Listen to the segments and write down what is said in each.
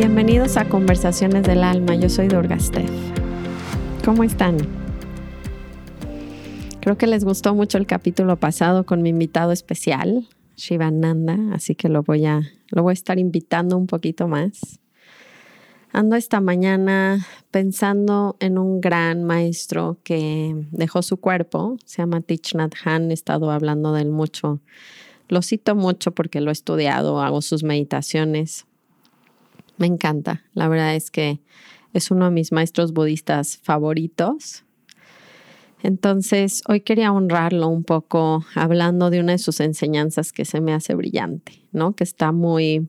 Bienvenidos a Conversaciones del Alma. Yo soy Durga Steph. ¿Cómo están? Creo que les gustó mucho el capítulo pasado con mi invitado especial, Shivananda, así que lo voy a, lo voy a estar invitando un poquito más. Ando esta mañana pensando en un gran maestro que dejó su cuerpo, se llama Thich Nhat Hanh, he estado hablando de él mucho. Lo cito mucho porque lo he estudiado, hago sus meditaciones. Me encanta, la verdad es que es uno de mis maestros budistas favoritos. Entonces, hoy quería honrarlo un poco hablando de una de sus enseñanzas que se me hace brillante, ¿no? Que está muy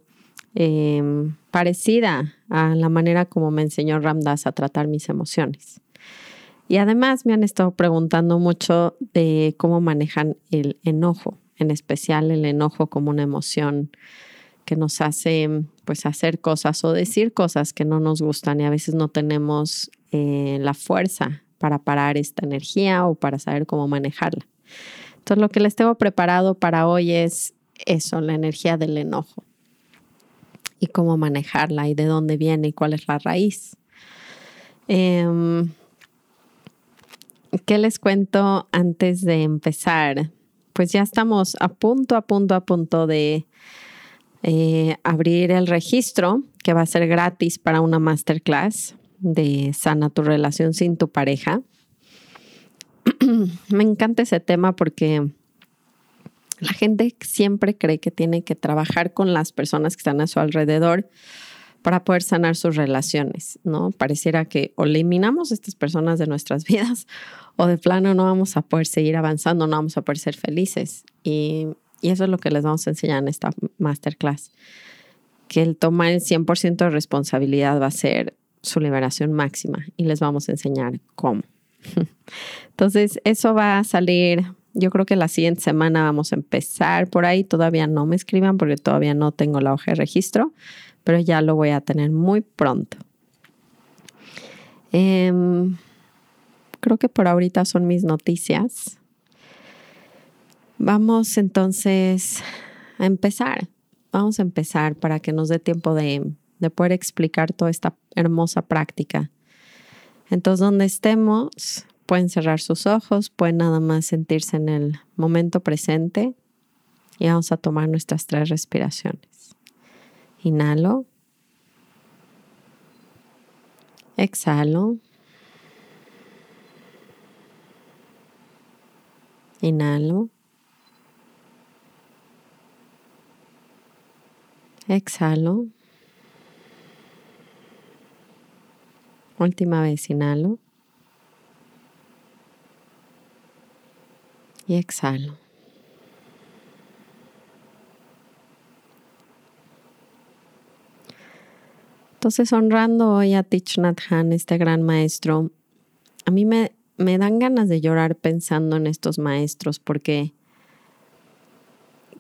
em, parecida a la manera como me enseñó Ramdas a tratar mis emociones. Y además me han estado preguntando mucho de cómo manejan el enojo, en especial el enojo como una emoción que nos hace pues hacer cosas o decir cosas que no nos gustan y a veces no tenemos eh, la fuerza para parar esta energía o para saber cómo manejarla. Entonces lo que les tengo preparado para hoy es eso, la energía del enojo y cómo manejarla y de dónde viene y cuál es la raíz. Em, ¿Qué les cuento antes de empezar? Pues ya estamos a punto, a punto, a punto de eh, abrir el registro que va a ser gratis para una masterclass de sana tu relación sin tu pareja. Me encanta ese tema porque la gente siempre cree que tiene que trabajar con las personas que están a su alrededor para poder sanar sus relaciones, ¿no? Pareciera que o eliminamos a estas personas de nuestras vidas o de plano no vamos a poder seguir avanzando, no vamos a poder ser felices. Y, y eso es lo que les vamos a enseñar en esta masterclass, que el tomar el 100% de responsabilidad va a ser su liberación máxima y les vamos a enseñar cómo. Entonces, eso va a salir, yo creo que la siguiente semana vamos a empezar por ahí, todavía no me escriban porque todavía no tengo la hoja de registro, pero ya lo voy a tener muy pronto. Em, creo que por ahorita son mis noticias. Vamos entonces a empezar. Vamos a empezar para que nos dé tiempo de de poder explicar toda esta hermosa práctica. Entonces, donde estemos, pueden cerrar sus ojos, pueden nada más sentirse en el momento presente y vamos a tomar nuestras tres respiraciones. Inhalo. Exhalo. Inhalo. Exhalo. Última vez, inhalo. Y exhalo. Entonces, honrando hoy a Thich Nhat este gran maestro, a mí me, me dan ganas de llorar pensando en estos maestros porque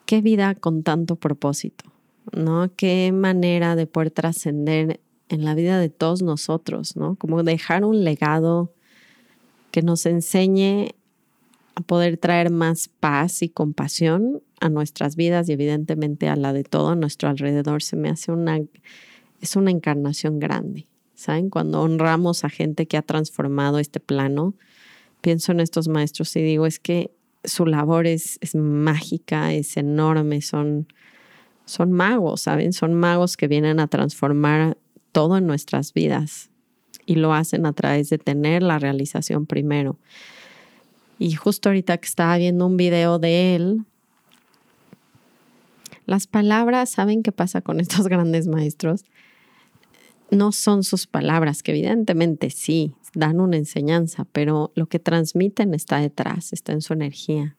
qué vida con tanto propósito, ¿no? Qué manera de poder trascender en la vida de todos nosotros, ¿no? Como dejar un legado que nos enseñe poder traer más paz y compasión a nuestras vidas y evidentemente a la de todo nuestro alrededor. Se me hace una, es una encarnación grande, ¿saben? Cuando honramos a gente que ha transformado este plano, pienso en estos maestros y digo, es que su labor es, es mágica, es enorme, son, son magos, ¿saben? Son magos que vienen a transformar todo en nuestras vidas y lo hacen a través de tener la realización primero. Y justo ahorita que estaba viendo un video de él, las palabras, ¿saben qué pasa con estos grandes maestros? No son sus palabras, que evidentemente sí, dan una enseñanza, pero lo que transmiten está detrás, está en su energía.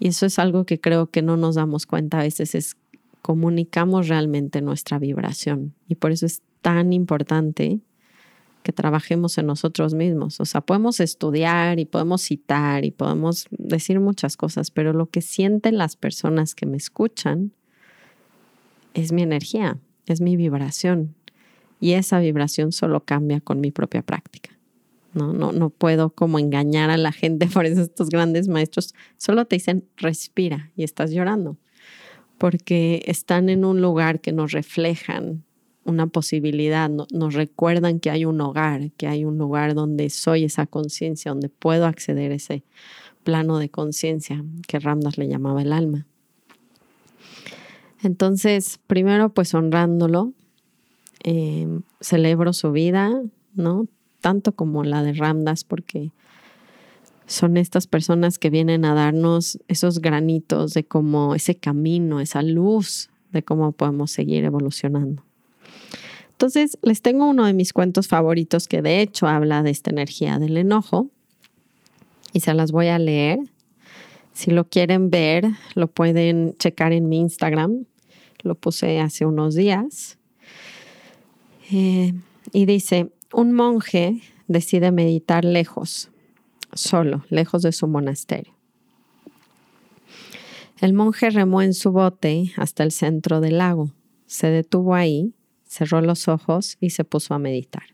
Y eso es algo que creo que no nos damos cuenta a veces, es comunicamos realmente nuestra vibración. Y por eso es tan importante que trabajemos en nosotros mismos. O sea, podemos estudiar y podemos citar y podemos decir muchas cosas, pero lo que sienten las personas que me escuchan es mi energía, es mi vibración. Y esa vibración solo cambia con mi propia práctica. No, no, no puedo como engañar a la gente, por eso estos grandes maestros solo te dicen respira y estás llorando, porque están en un lugar que nos reflejan una posibilidad, nos recuerdan que hay un hogar, que hay un lugar donde soy esa conciencia, donde puedo acceder a ese plano de conciencia que Ramdas le llamaba el alma. Entonces, primero pues honrándolo, em, celebro su vida, ¿no? Tanto como la de Ramdas, porque son estas personas que vienen a darnos esos granitos de cómo ese camino, esa luz de cómo podemos seguir evolucionando. Entonces, les tengo uno de mis cuentos favoritos que de hecho habla de esta energía del enojo y se las voy a leer. Si lo quieren ver, lo pueden checar en mi Instagram. Lo puse hace unos días. Eh, y dice, un monje decide meditar lejos, solo, lejos de su monasterio. El monje remó en su bote hasta el centro del lago. Se detuvo ahí cerró los ojos y se puso a meditar.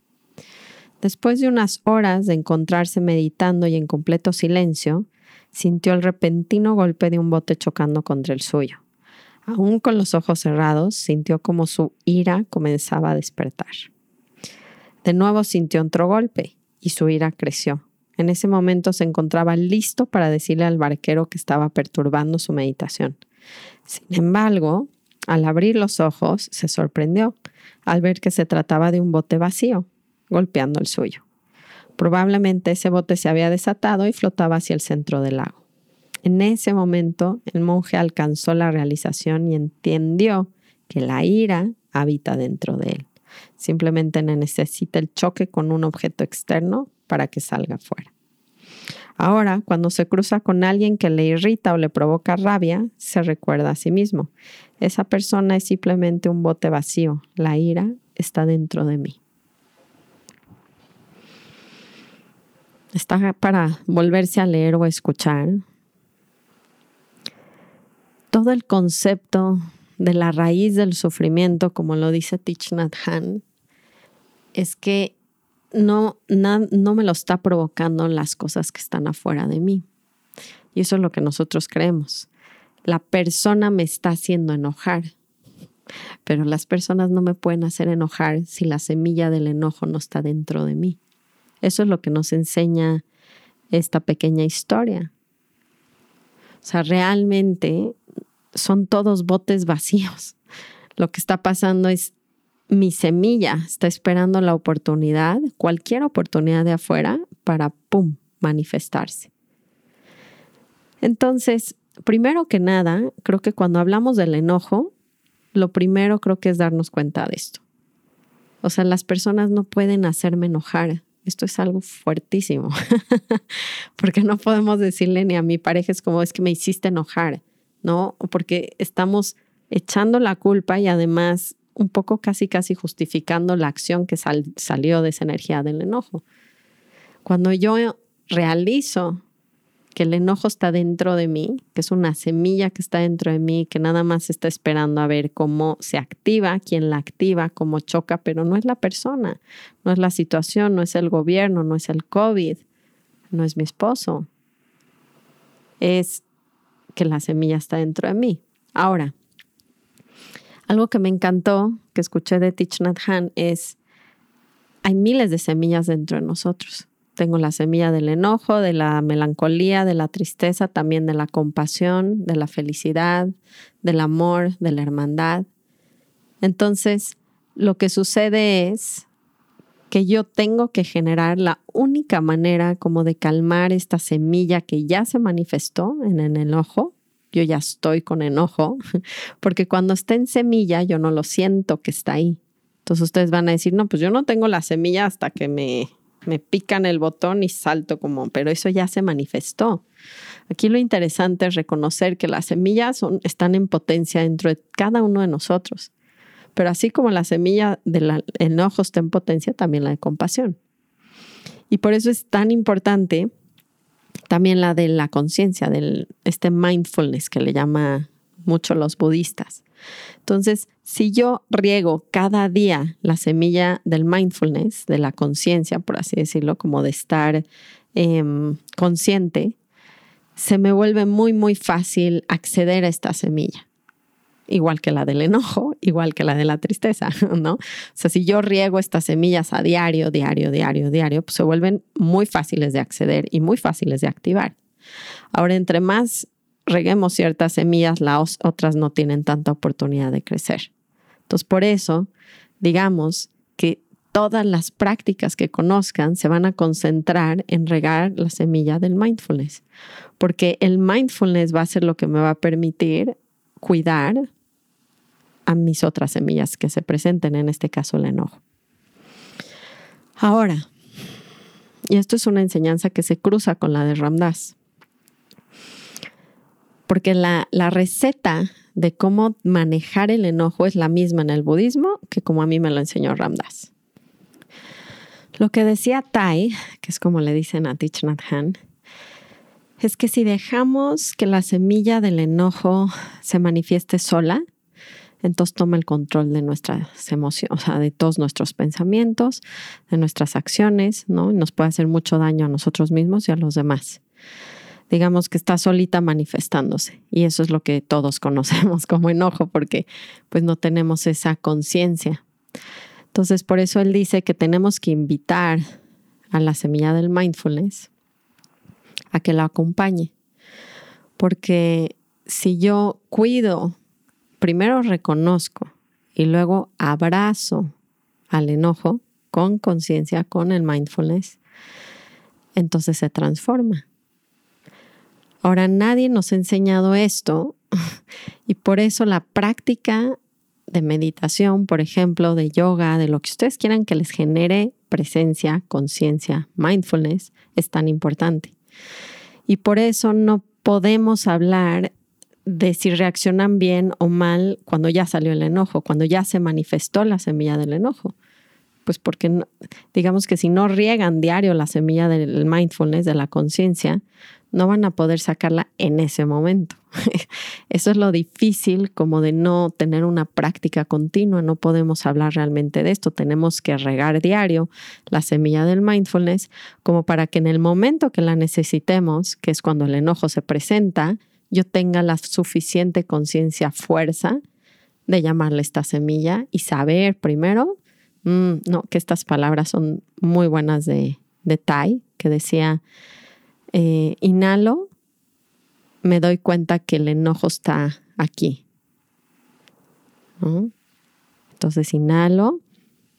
Después de unas horas de encontrarse meditando y en completo silencio, sintió el repentino golpe de un bote chocando contra el suyo. Aún con los ojos cerrados, sintió como su ira comenzaba a despertar. De nuevo sintió otro golpe y su ira creció. En ese momento se encontraba listo para decirle al barquero que estaba perturbando su meditación. Sin embargo, al abrir los ojos, se sorprendió al ver que se trataba de un bote vacío, golpeando el suyo. Probablemente ese bote se había desatado y flotaba hacia el centro del lago. En ese momento, el monje alcanzó la realización y entendió que la ira habita dentro de él. Simplemente necesita el choque con un objeto externo para que salga fuera. Ahora, cuando se cruza con alguien que le irrita o le provoca rabia, se recuerda a sí mismo. Esa persona es simplemente un bote vacío. La ira está dentro de mí. Está para volverse a leer o escuchar. Todo el concepto de la raíz del sufrimiento, como lo dice Thich Nhat Hanh, es que no, no me lo está provocando las cosas que están afuera de mí. Y eso es lo que nosotros creemos. La persona me está haciendo enojar, pero las personas no me pueden hacer enojar si la semilla del enojo no está dentro de mí. Eso es lo que nos enseña esta pequeña historia. O sea, realmente son todos botes vacíos. Lo que está pasando es mi semilla está esperando la oportunidad, cualquier oportunidad de afuera, para, ¡pum!, manifestarse. Entonces, primero que nada, creo que cuando hablamos del enojo, lo primero creo que es darnos cuenta de esto. O sea, las personas no pueden hacerme enojar. Esto es algo fuertísimo, porque no podemos decirle ni a mi pareja es como es que me hiciste enojar, ¿no? Porque estamos echando la culpa y además un poco casi casi justificando la acción que salió de esa energía del enojo. Cuando yo realizo que el enojo está dentro de mí, que es una semilla que está dentro de mí, que nada más está esperando a ver cómo se activa, quién la activa, cómo choca, pero no es la persona, no es la situación, no es el gobierno, no es el COVID, no es mi esposo. Es que la semilla está dentro de mí. Ahora, algo que me encantó, que escuché de Thich Nhat Hanh, es, hay miles de semillas dentro de nosotros. Tengo la semilla del enojo, de la melancolía, de la tristeza, también de la compasión, de la felicidad, del amor, de la hermandad. Entonces, lo que sucede es que yo tengo que generar la única manera como de calmar esta semilla que ya se manifestó en el enojo, yo ya estoy con enojo, porque cuando está en semilla yo no lo siento que está ahí. Entonces ustedes van a decir, no, pues yo no tengo la semilla hasta que me, me pican el botón y salto como, pero eso ya se manifestó. Aquí lo interesante es reconocer que las semillas están en potencia dentro de cada uno de nosotros. Pero así como la semilla del enojo está en potencia, también la de compasión. Y por eso es tan importante también la de la conciencia, del este mindfulness que le llama mucho los budistas. Entonces, si yo riego cada día la semilla del mindfulness, de la conciencia, por así decirlo, como de estar em, consciente, se me vuelve muy, muy fácil acceder a esta semilla. Igual que la del enojo, igual que la de la tristeza, ¿no? O sea, si yo riego estas semillas a diario, diario, diario, diario, pues se vuelven muy fáciles de acceder y muy fáciles de activar. Ahora, entre más reguemos ciertas semillas, las otras no tienen tanta oportunidad de crecer. Entonces, por eso, digamos que todas las prácticas que conozcan se van a concentrar en regar la semilla del mindfulness, porque el mindfulness va a ser lo que me va a permitir cuidar a mis otras semillas que se presenten, en este caso el enojo. Ahora, y esto es una enseñanza que se cruza con la de Ramdas, porque la, receta de cómo manejar el enojo es la misma en el budismo que como a mí me lo enseñó Ramdas. Lo que decía Tai, que es como le dicen a Thich Nhat es que si dejamos que la semilla del enojo se manifieste sola, entonces toma el control de nuestras emociones, o sea, de todos nuestros pensamientos, de nuestras acciones, ¿no? nos puede hacer mucho daño a nosotros mismos y a los demás digamos que está solita manifestándose. Y eso es lo que todos conocemos como enojo, porque pues no tenemos esa conciencia. Entonces, por eso él dice que tenemos que invitar a la semilla del mindfulness a que la acompañe. Porque si yo cuido, primero reconozco y luego abrazo al enojo con conciencia, con el mindfulness, entonces se transforma. Ahora, nadie nos ha enseñado esto y por eso la práctica de meditación, por ejemplo, de yoga, de lo que ustedes quieran que les genere presencia, conciencia, mindfulness, es tan importante. Y por eso no podemos hablar de si reaccionan bien o mal cuando ya salió el enojo, cuando ya se manifestó la semilla del enojo. Pues porque digamos que si no riegan diario la semilla del mindfulness, de la conciencia, no van a poder sacarla en ese momento. Eso es lo difícil como de no tener una práctica continua, no podemos hablar realmente de esto, tenemos que regar diario la semilla del mindfulness como para que en el momento que la necesitemos, que es cuando el enojo se presenta, yo tenga la suficiente conciencia, fuerza de llamarle esta semilla y saber primero, mm, no, que estas palabras son muy buenas de, de Tai, que decía, eh, inhalo, me doy cuenta que el enojo está aquí. Entonces inhalo,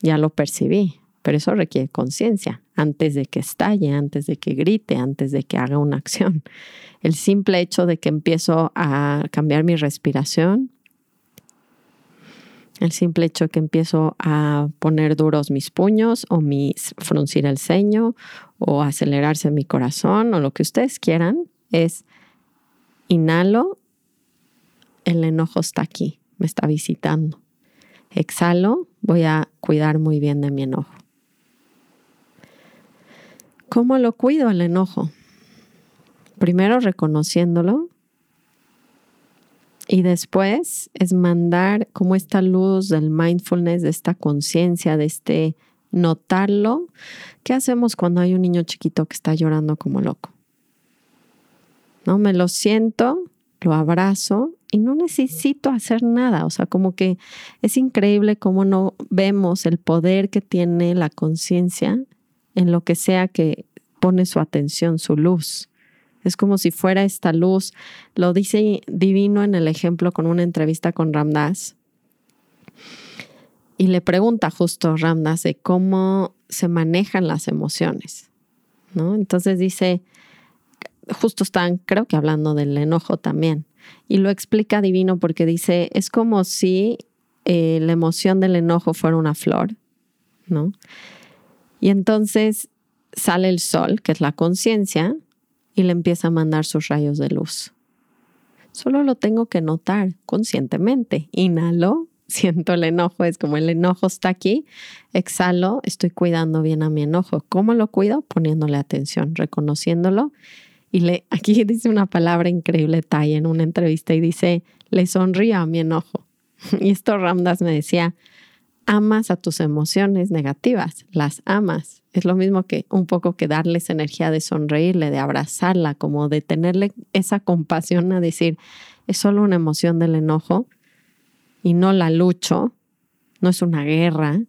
ya lo percibí, pero eso requiere conciencia antes de que estalle, antes de que grite, antes de que haga una acción. El simple hecho de que empiezo a cambiar mi respiración, el simple hecho que empiezo a poner duros mis puños o mis fruncir el ceño o acelerarse mi corazón o lo que ustedes quieran es inhalo, el enojo está aquí, me está visitando. Exhalo, voy a cuidar muy bien de mi enojo. ¿Cómo lo cuido el enojo? Primero reconociéndolo y después es mandar como esta luz del mindfulness, de esta conciencia, de este notarlo. ¿Qué hacemos cuando hay un niño chiquito que está llorando como loco? ¿No? Me lo siento, lo abrazo y no necesito hacer nada. O sea, como que es increíble cómo no vemos el poder que tiene la conciencia en lo que sea que pone su atención, su luz. Es como si fuera esta luz. Lo dice divino en el ejemplo con una entrevista con Ramdas y le pregunta justo Ramdas de cómo se manejan las emociones, ¿no? Entonces dice, justo están, creo que hablando del enojo también, y lo explica divino porque dice, es como si eh, la emoción del enojo fuera una flor, ¿no? Y entonces sale el sol, que es la conciencia, y le empieza a mandar sus rayos de luz. Solo lo tengo que notar conscientemente. Inhalo, siento el enojo, es como el enojo está aquí, exhalo, estoy cuidando bien a mi enojo. ¿Cómo lo cuido? Poniéndole atención, reconociéndolo. Y le, aquí dice una palabra increíble, Tai, en una entrevista y dice, le sonrío a mi enojo. Y esto Ramdas me decía, amas a tus emociones negativas, las amas. Es lo mismo que un poco que darles energía de sonreírle, de abrazarla, como de tenerle esa compasión a decir, es solo una emoción del enojo y no la lucho, no es una guerra,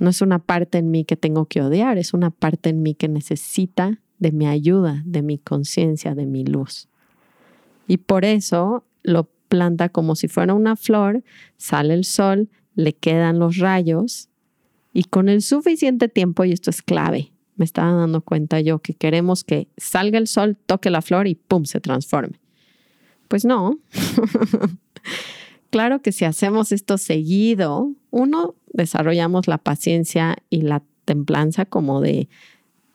no es una parte en mí que tengo que odiar, es una parte en mí que necesita de mi ayuda, de mi conciencia, de mi luz. Y por eso lo planta como si fuera una flor, sale el sol, le quedan los rayos y con el suficiente tiempo, y esto es clave, me estaba dando cuenta yo que queremos que salga el sol, toque la flor y ¡pum! se transforme. Pues no. claro que si hacemos esto seguido, uno, desarrollamos la paciencia y la templanza como de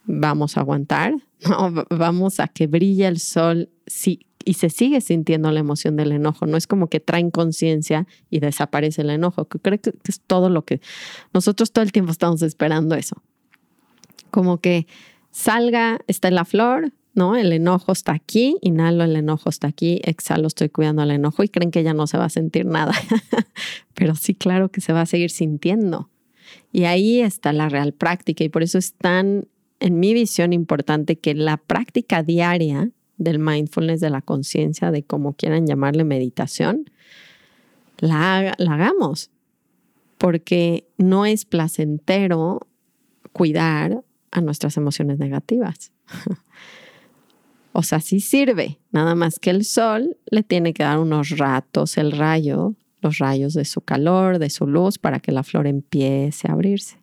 vamos a aguantar, no, vamos a que brille el sol, sí, y se sigue sintiendo la emoción del enojo. No es como que traen conciencia y desaparece el enojo, que creo que es todo lo que nosotros todo el tiempo estamos esperando eso. Como que salga, está la flor, ¿no? El enojo está aquí, inhalo, el enojo está aquí, exhalo, estoy cuidando el enojo y creen que ya no se va a sentir nada. Pero sí, claro que se va a seguir sintiendo. Y ahí está la real práctica y por eso es tan, en mi visión, importante que la práctica diaria del mindfulness, de la conciencia, de como quieran llamarle meditación, la, la hagamos, porque no es placentero cuidar a nuestras emociones negativas. o sea, sí sirve, nada más que el sol le tiene que dar unos ratos el rayo, los rayos de su calor, de su luz, para que la flor empiece a abrirse.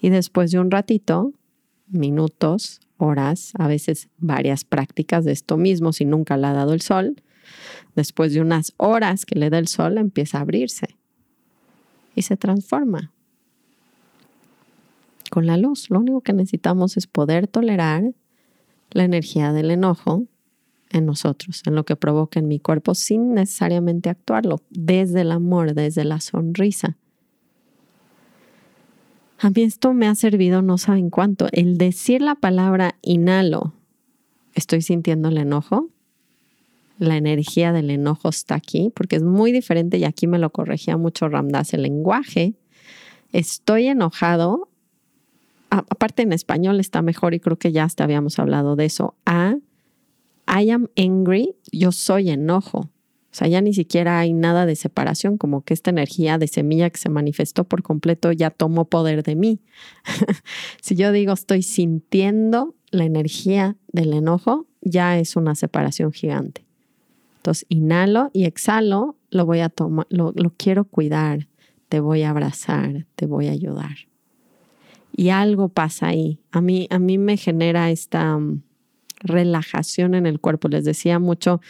Y después de un ratito, minutos horas, a veces varias prácticas de esto mismo si nunca le ha dado el sol. Después de unas horas que le da el sol, empieza a abrirse y se transforma con la luz. Lo único que necesitamos es poder tolerar la energía del enojo en nosotros, en lo que provoca en mi cuerpo, sin necesariamente actuarlo, desde el amor, desde la sonrisa. A mí esto me ha servido no saben cuánto. El decir la palabra inhalo, estoy sintiendo el enojo. La energía del enojo está aquí, porque es muy diferente y aquí me lo corregía mucho Ramdas el lenguaje. Estoy enojado. aparte en español está mejor y creo que ya hasta habíamos hablado de eso. A I am angry, yo soy enojo. O sea, ya ni siquiera hay nada de separación, como que esta energía de semilla que se manifestó por completo ya tomó poder de mí. si yo digo estoy sintiendo la energía del enojo, ya es una separación gigante. Entonces, inhalo y exhalo, lo voy a tomar, lo, lo quiero cuidar, te voy a abrazar, te voy a ayudar. Y algo pasa ahí. A mí, a mí me genera esta relajación en el cuerpo. Les decía mucho,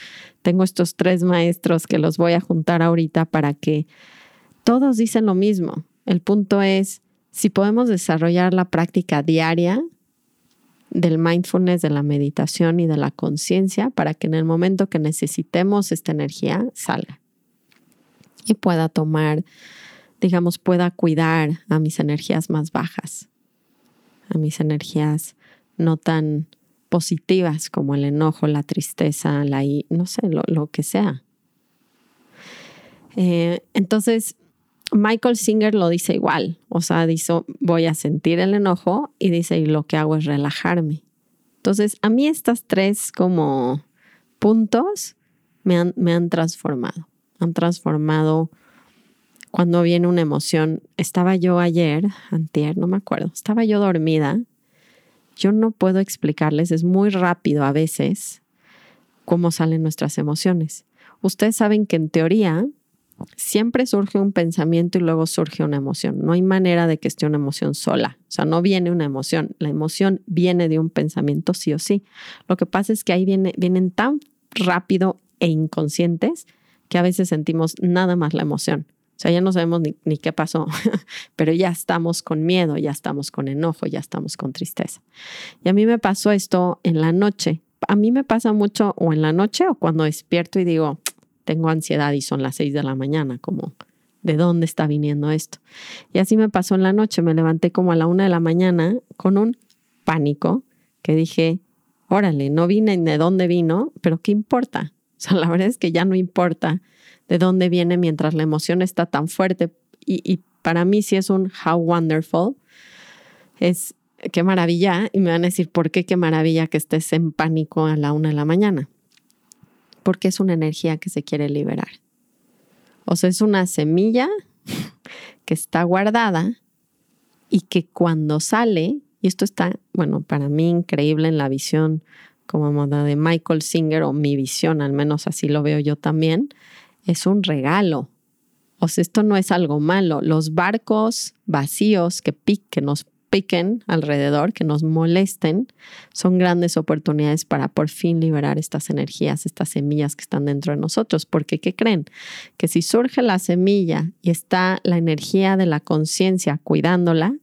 tengo estos tres maestros que los voy a juntar ahorita para que todos dicen lo mismo. El punto es, si podemos desarrollar la práctica diaria del mindfulness, de la meditación y de la conciencia para que en el momento que necesitemos esta energía salga y pueda tomar, digamos, pueda cuidar a mis energías más bajas, a mis energías no tan positivas como el enojo, la tristeza, la, no sé, lo, que sea. Eh, entonces, Michael Singer lo dice igual, o sea, dice, voy a sentir el enojo y dice, y lo que hago es relajarme. Entonces, a mí estas tres como puntos me han, me han transformado, han transformado cuando viene una emoción. Estaba yo ayer, antier, no me acuerdo, estaba yo dormida yo no puedo explicarles, es muy rápido a veces cómo salen nuestras emociones. Ustedes saben que en teoría siempre surge un pensamiento y luego surge una emoción. No hay manera de que esté una emoción sola. O sea, no viene una emoción. La emoción viene de un pensamiento sí o sí. Lo que pasa es que ahí viene, vienen tan rápido e inconscientes que a veces sentimos nada más la emoción. O sea, ya no sabemos ni, qué pasó, pero ya estamos con miedo, ya estamos con enojo, ya estamos con tristeza. Y a mí me pasó esto en la noche. A mí me pasa mucho o en la noche o cuando despierto y digo, tengo ansiedad y son las seis de la mañana, como, ¿de dónde está viniendo esto? Y así me pasó en la noche. Me levanté como a la una de la mañana con un pánico que dije, órale, no vine de dónde vino, pero ¿qué importa? O sea, la verdad es que ya no importa de dónde viene mientras la emoción está tan fuerte. Y, para mí sí es un how wonderful. Es qué maravilla. Y me van a decir, ¿por qué qué maravilla que estés en pánico a la una de la mañana? Porque es una energía que se quiere liberar. O sea, es una semilla que está guardada y que cuando sale, y esto está, bueno, para mí increíble en la visión como moda de Michael Singer o mi visión, al menos así lo veo yo también, es un regalo. O sea, esto no es algo malo. Los barcos vacíos que, que nos piquen alrededor, que nos molesten, son grandes oportunidades para por fin liberar estas energías, estas semillas que están dentro de nosotros. Porque, ¿qué creen? Que si surge la semilla y está la energía de la conciencia cuidándola,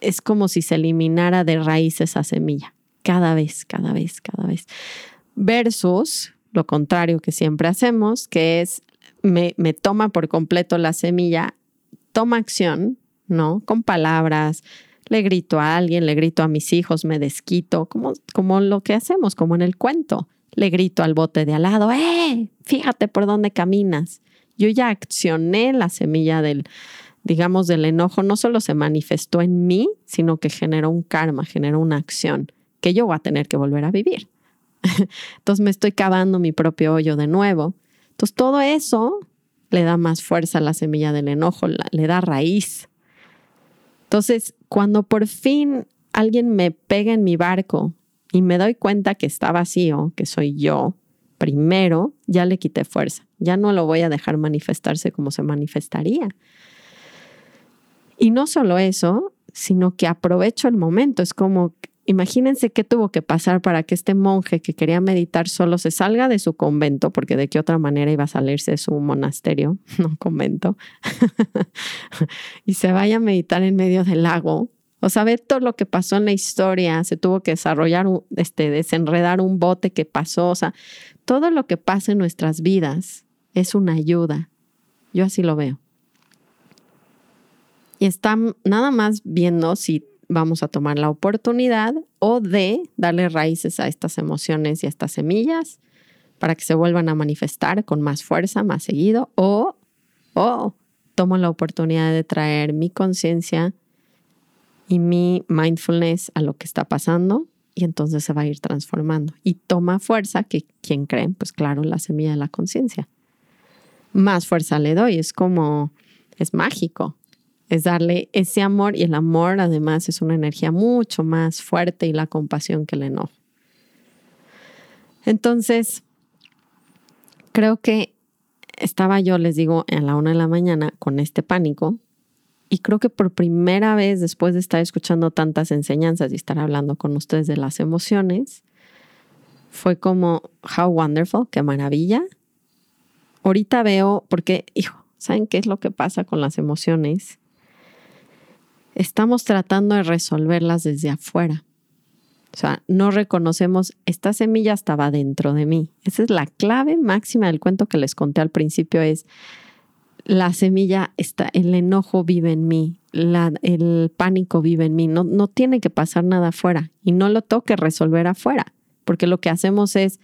es como si se eliminara de raíz esa semilla, cada vez, cada vez, cada vez. Versus lo contrario que siempre hacemos, que es me, me toma por completo la semilla, toma acción, ¿no? Con palabras, le grito a alguien, le grito a mis hijos, me desquito, como, como lo que hacemos, como en el cuento. Le grito al bote de al lado, ¡eh! Fíjate por dónde caminas. Yo ya accioné la semilla del, digamos, del enojo. No solo se manifestó en mí, sino que generó un karma, generó una acción que yo voy a tener que volver a vivir. Entonces me estoy cavando mi propio hoyo de nuevo. Entonces todo eso le da más fuerza a la semilla del enojo, le da raíz. Entonces, cuando por fin alguien me pega en mi barco y me doy cuenta que está vacío, que soy yo, primero ya le quité fuerza. Ya no lo voy a dejar manifestarse como se manifestaría. Y no solo eso, sino que aprovecho el momento. Es como, imagínense qué tuvo que pasar para que este monje que quería meditar solo se salga de su convento, porque de qué otra manera iba a salirse de su monasterio, no convento, y se vaya a meditar en medio del lago. O sea, ver todo lo que pasó en la historia, se tuvo que desarrollar, este, desenredar un bote que pasó, o sea, todo lo que pasa en nuestras vidas es una ayuda. Yo así lo veo. Y están nada más viendo si vamos a tomar la oportunidad o de darle raíces a estas emociones y a estas semillas para que se vuelvan a manifestar con más fuerza, más seguido, o, o tomo la oportunidad de traer mi conciencia y mi mindfulness a lo que está pasando y entonces se va a ir transformando. Y toma fuerza, que quien creen, pues claro, la semilla de la conciencia. Más fuerza le doy, es como, es mágico es darle ese amor y el amor además es una energía mucho más fuerte y la compasión que el enojo. Entonces, creo que estaba yo, les digo, a la una de la mañana con este pánico y creo que por primera vez después de estar escuchando tantas enseñanzas y estar hablando con ustedes de las emociones, fue como, how wonderful, qué maravilla. Ahorita veo, porque, hijo, ¿saben qué es lo que pasa con las emociones? Estamos tratando de resolverlas desde afuera. O sea, no reconocemos, esta semilla estaba dentro de mí. Esa es la clave máxima del cuento que les conté al principio, es la semilla está, el enojo vive en mí, el pánico vive en mí, no, no tiene que pasar nada afuera y no lo toque resolver afuera, porque lo que hacemos es,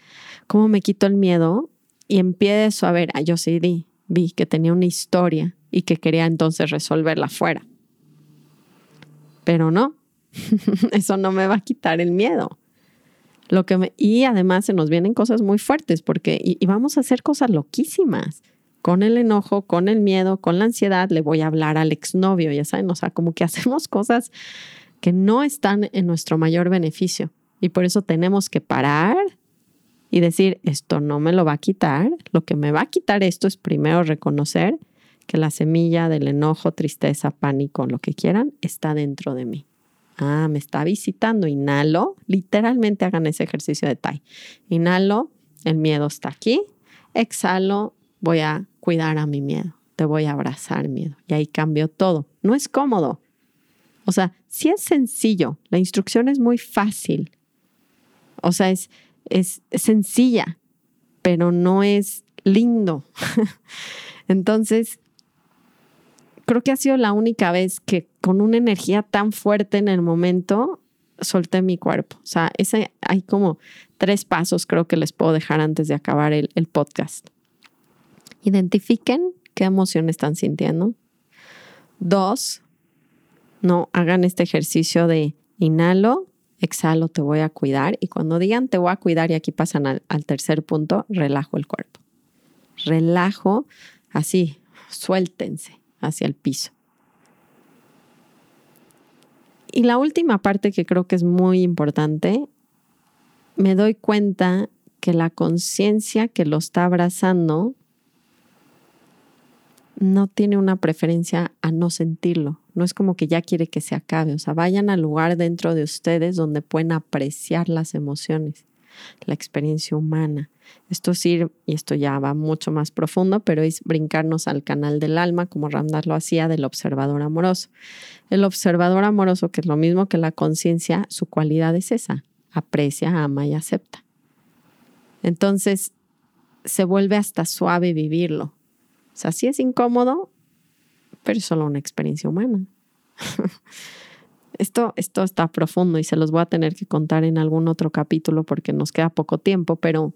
¿cómo me quito el miedo? Y empiezo a ver, ah, yo sí vi que tenía una historia y que quería entonces resolverla afuera pero no, eso no me va a quitar el miedo. Lo que y además se nos vienen cosas muy fuertes porque y, vamos a hacer cosas loquísimas. Con el enojo, con el miedo, con la ansiedad, le voy a hablar al exnovio, ya saben, o sea, como que hacemos cosas que no están en nuestro mayor beneficio. Y por eso tenemos que parar y decir, esto no me lo va a quitar. Lo que me va a quitar esto es primero reconocer que la semilla del enojo, tristeza, pánico, lo que quieran, está dentro de mí. Ah, me está visitando. Inhalo. Literalmente hagan ese ejercicio de Tai. Inhalo, el miedo está aquí. Exhalo, voy a cuidar a mi miedo. Te voy a abrazar miedo. Y ahí cambio todo. No es cómodo. O sea, sí es sencillo. La instrucción es muy fácil. O sea, es, es sencilla, pero no es lindo. Entonces, creo que ha sido la única vez que con una energía tan fuerte en el momento solté mi cuerpo. O sea, ese, hay como tres pasos creo que les puedo dejar antes de acabar el, el podcast. Identifiquen qué emoción están sintiendo. Dos, no hagan este ejercicio de inhalo, exhalo, te voy a cuidar. Y cuando digan te voy a cuidar y aquí pasan al, al tercer punto, relajo el cuerpo. Relajo así, suéltense hacia el piso. Y la última parte que creo que es muy importante, me doy cuenta que la conciencia que lo está abrazando no tiene una preferencia a no sentirlo. No es como que ya quiere que se acabe. O sea, vayan al lugar dentro de ustedes donde pueden apreciar las emociones, la experiencia humana. Esto es ir, y esto ya va mucho más profundo, pero es brincarnos al canal del alma, como Ramdas lo hacía, del observador amoroso. El observador amoroso, que es lo mismo que la conciencia, su cualidad es esa, aprecia, ama y acepta. Entonces, se vuelve hasta suave vivirlo o sea, sí es incómodo, pero es solo una experiencia humana. esto, esto está profundo y se los voy a tener que contar en algún otro capítulo porque nos queda poco tiempo, pero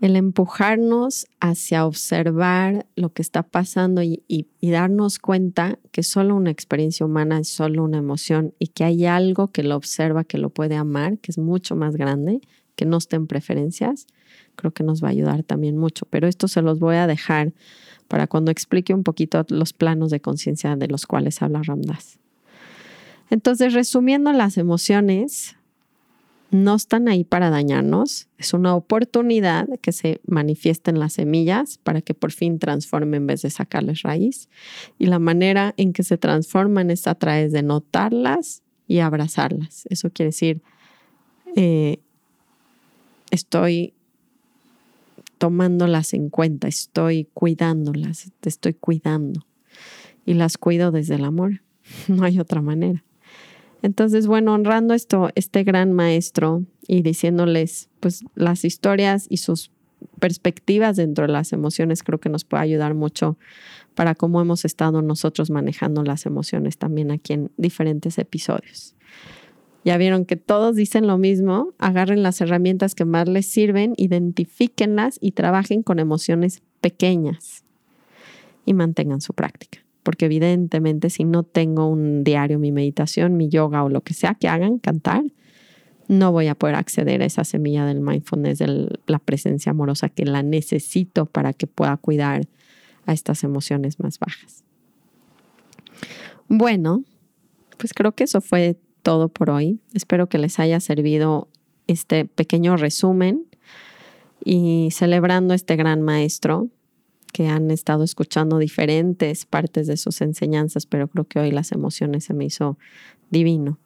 el empujarnos hacia observar lo que está pasando y, darnos cuenta que solo una experiencia humana es solo una emoción y que hay algo que lo observa, que lo puede amar, que es mucho más grande, que no esté en preferencias, creo que nos va a ayudar también mucho. Pero esto se los voy a dejar para cuando explique un poquito los planos de conciencia de los cuales habla Ramdas. Entonces, resumiendo, las emociones no están ahí para dañarnos, es una oportunidad que se manifiesta en las semillas para que por fin transformen en vez de sacarles raíz. Y la manera en que se transforman es a través de notarlas y abrazarlas. Eso quiere decir, eh, estoy tomándolas en cuenta, estoy cuidándolas, te estoy cuidando. Y las cuido desde el amor. No hay otra manera. Entonces, bueno, honrando esto, este gran maestro y diciéndoles, pues, las historias y sus perspectivas dentro de las emociones, creo que nos puede ayudar mucho para cómo hemos estado nosotros manejando las emociones también aquí en diferentes episodios. Ya vieron que todos dicen lo mismo, agarren las herramientas que más les sirven, identifíquenlas y trabajen con emociones pequeñas y mantengan su práctica. Porque evidentemente si no tengo un diario, mi meditación, mi yoga o lo que sea que hagan, cantar, no voy a poder acceder a esa semilla del mindfulness, de la presencia amorosa que la necesito para que pueda cuidar a estas emociones más bajas. Bueno, pues creo que eso fue todo por hoy. Espero que les haya servido este pequeño resumen y celebrando este gran maestro que han estado escuchando diferentes partes de sus enseñanzas, pero creo que hoy las emociones se me hizo divino.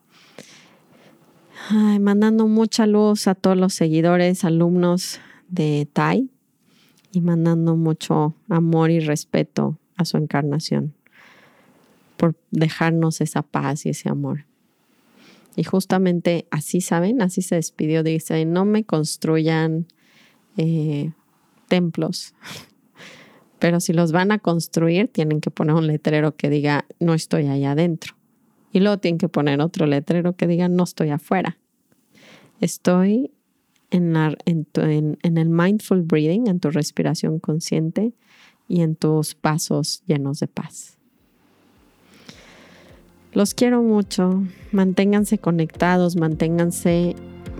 mandando mucha luz a todos los seguidores, alumnos de Tai y mandando mucho amor y respeto a su encarnación por dejarnos esa paz y ese amor. Y justamente así, ¿saben? Así se despidió. Dice, no me construyan eh, templos, pero si los van a construir, tienen que poner un letrero que diga, no estoy allá adentro. Y luego tienen que poner otro letrero que diga, no estoy afuera. Estoy en, en el mindful breathing, en tu respiración consciente y en tus pasos llenos de paz. Los quiero mucho. Manténganse conectados, manténganse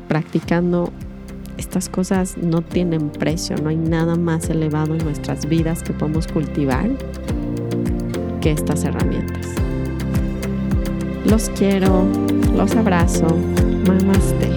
practicando. Estas cosas no tienen precio, no hay nada más elevado en nuestras vidas que podemos cultivar que estas herramientas. Los quiero, los abrazo. Namaste.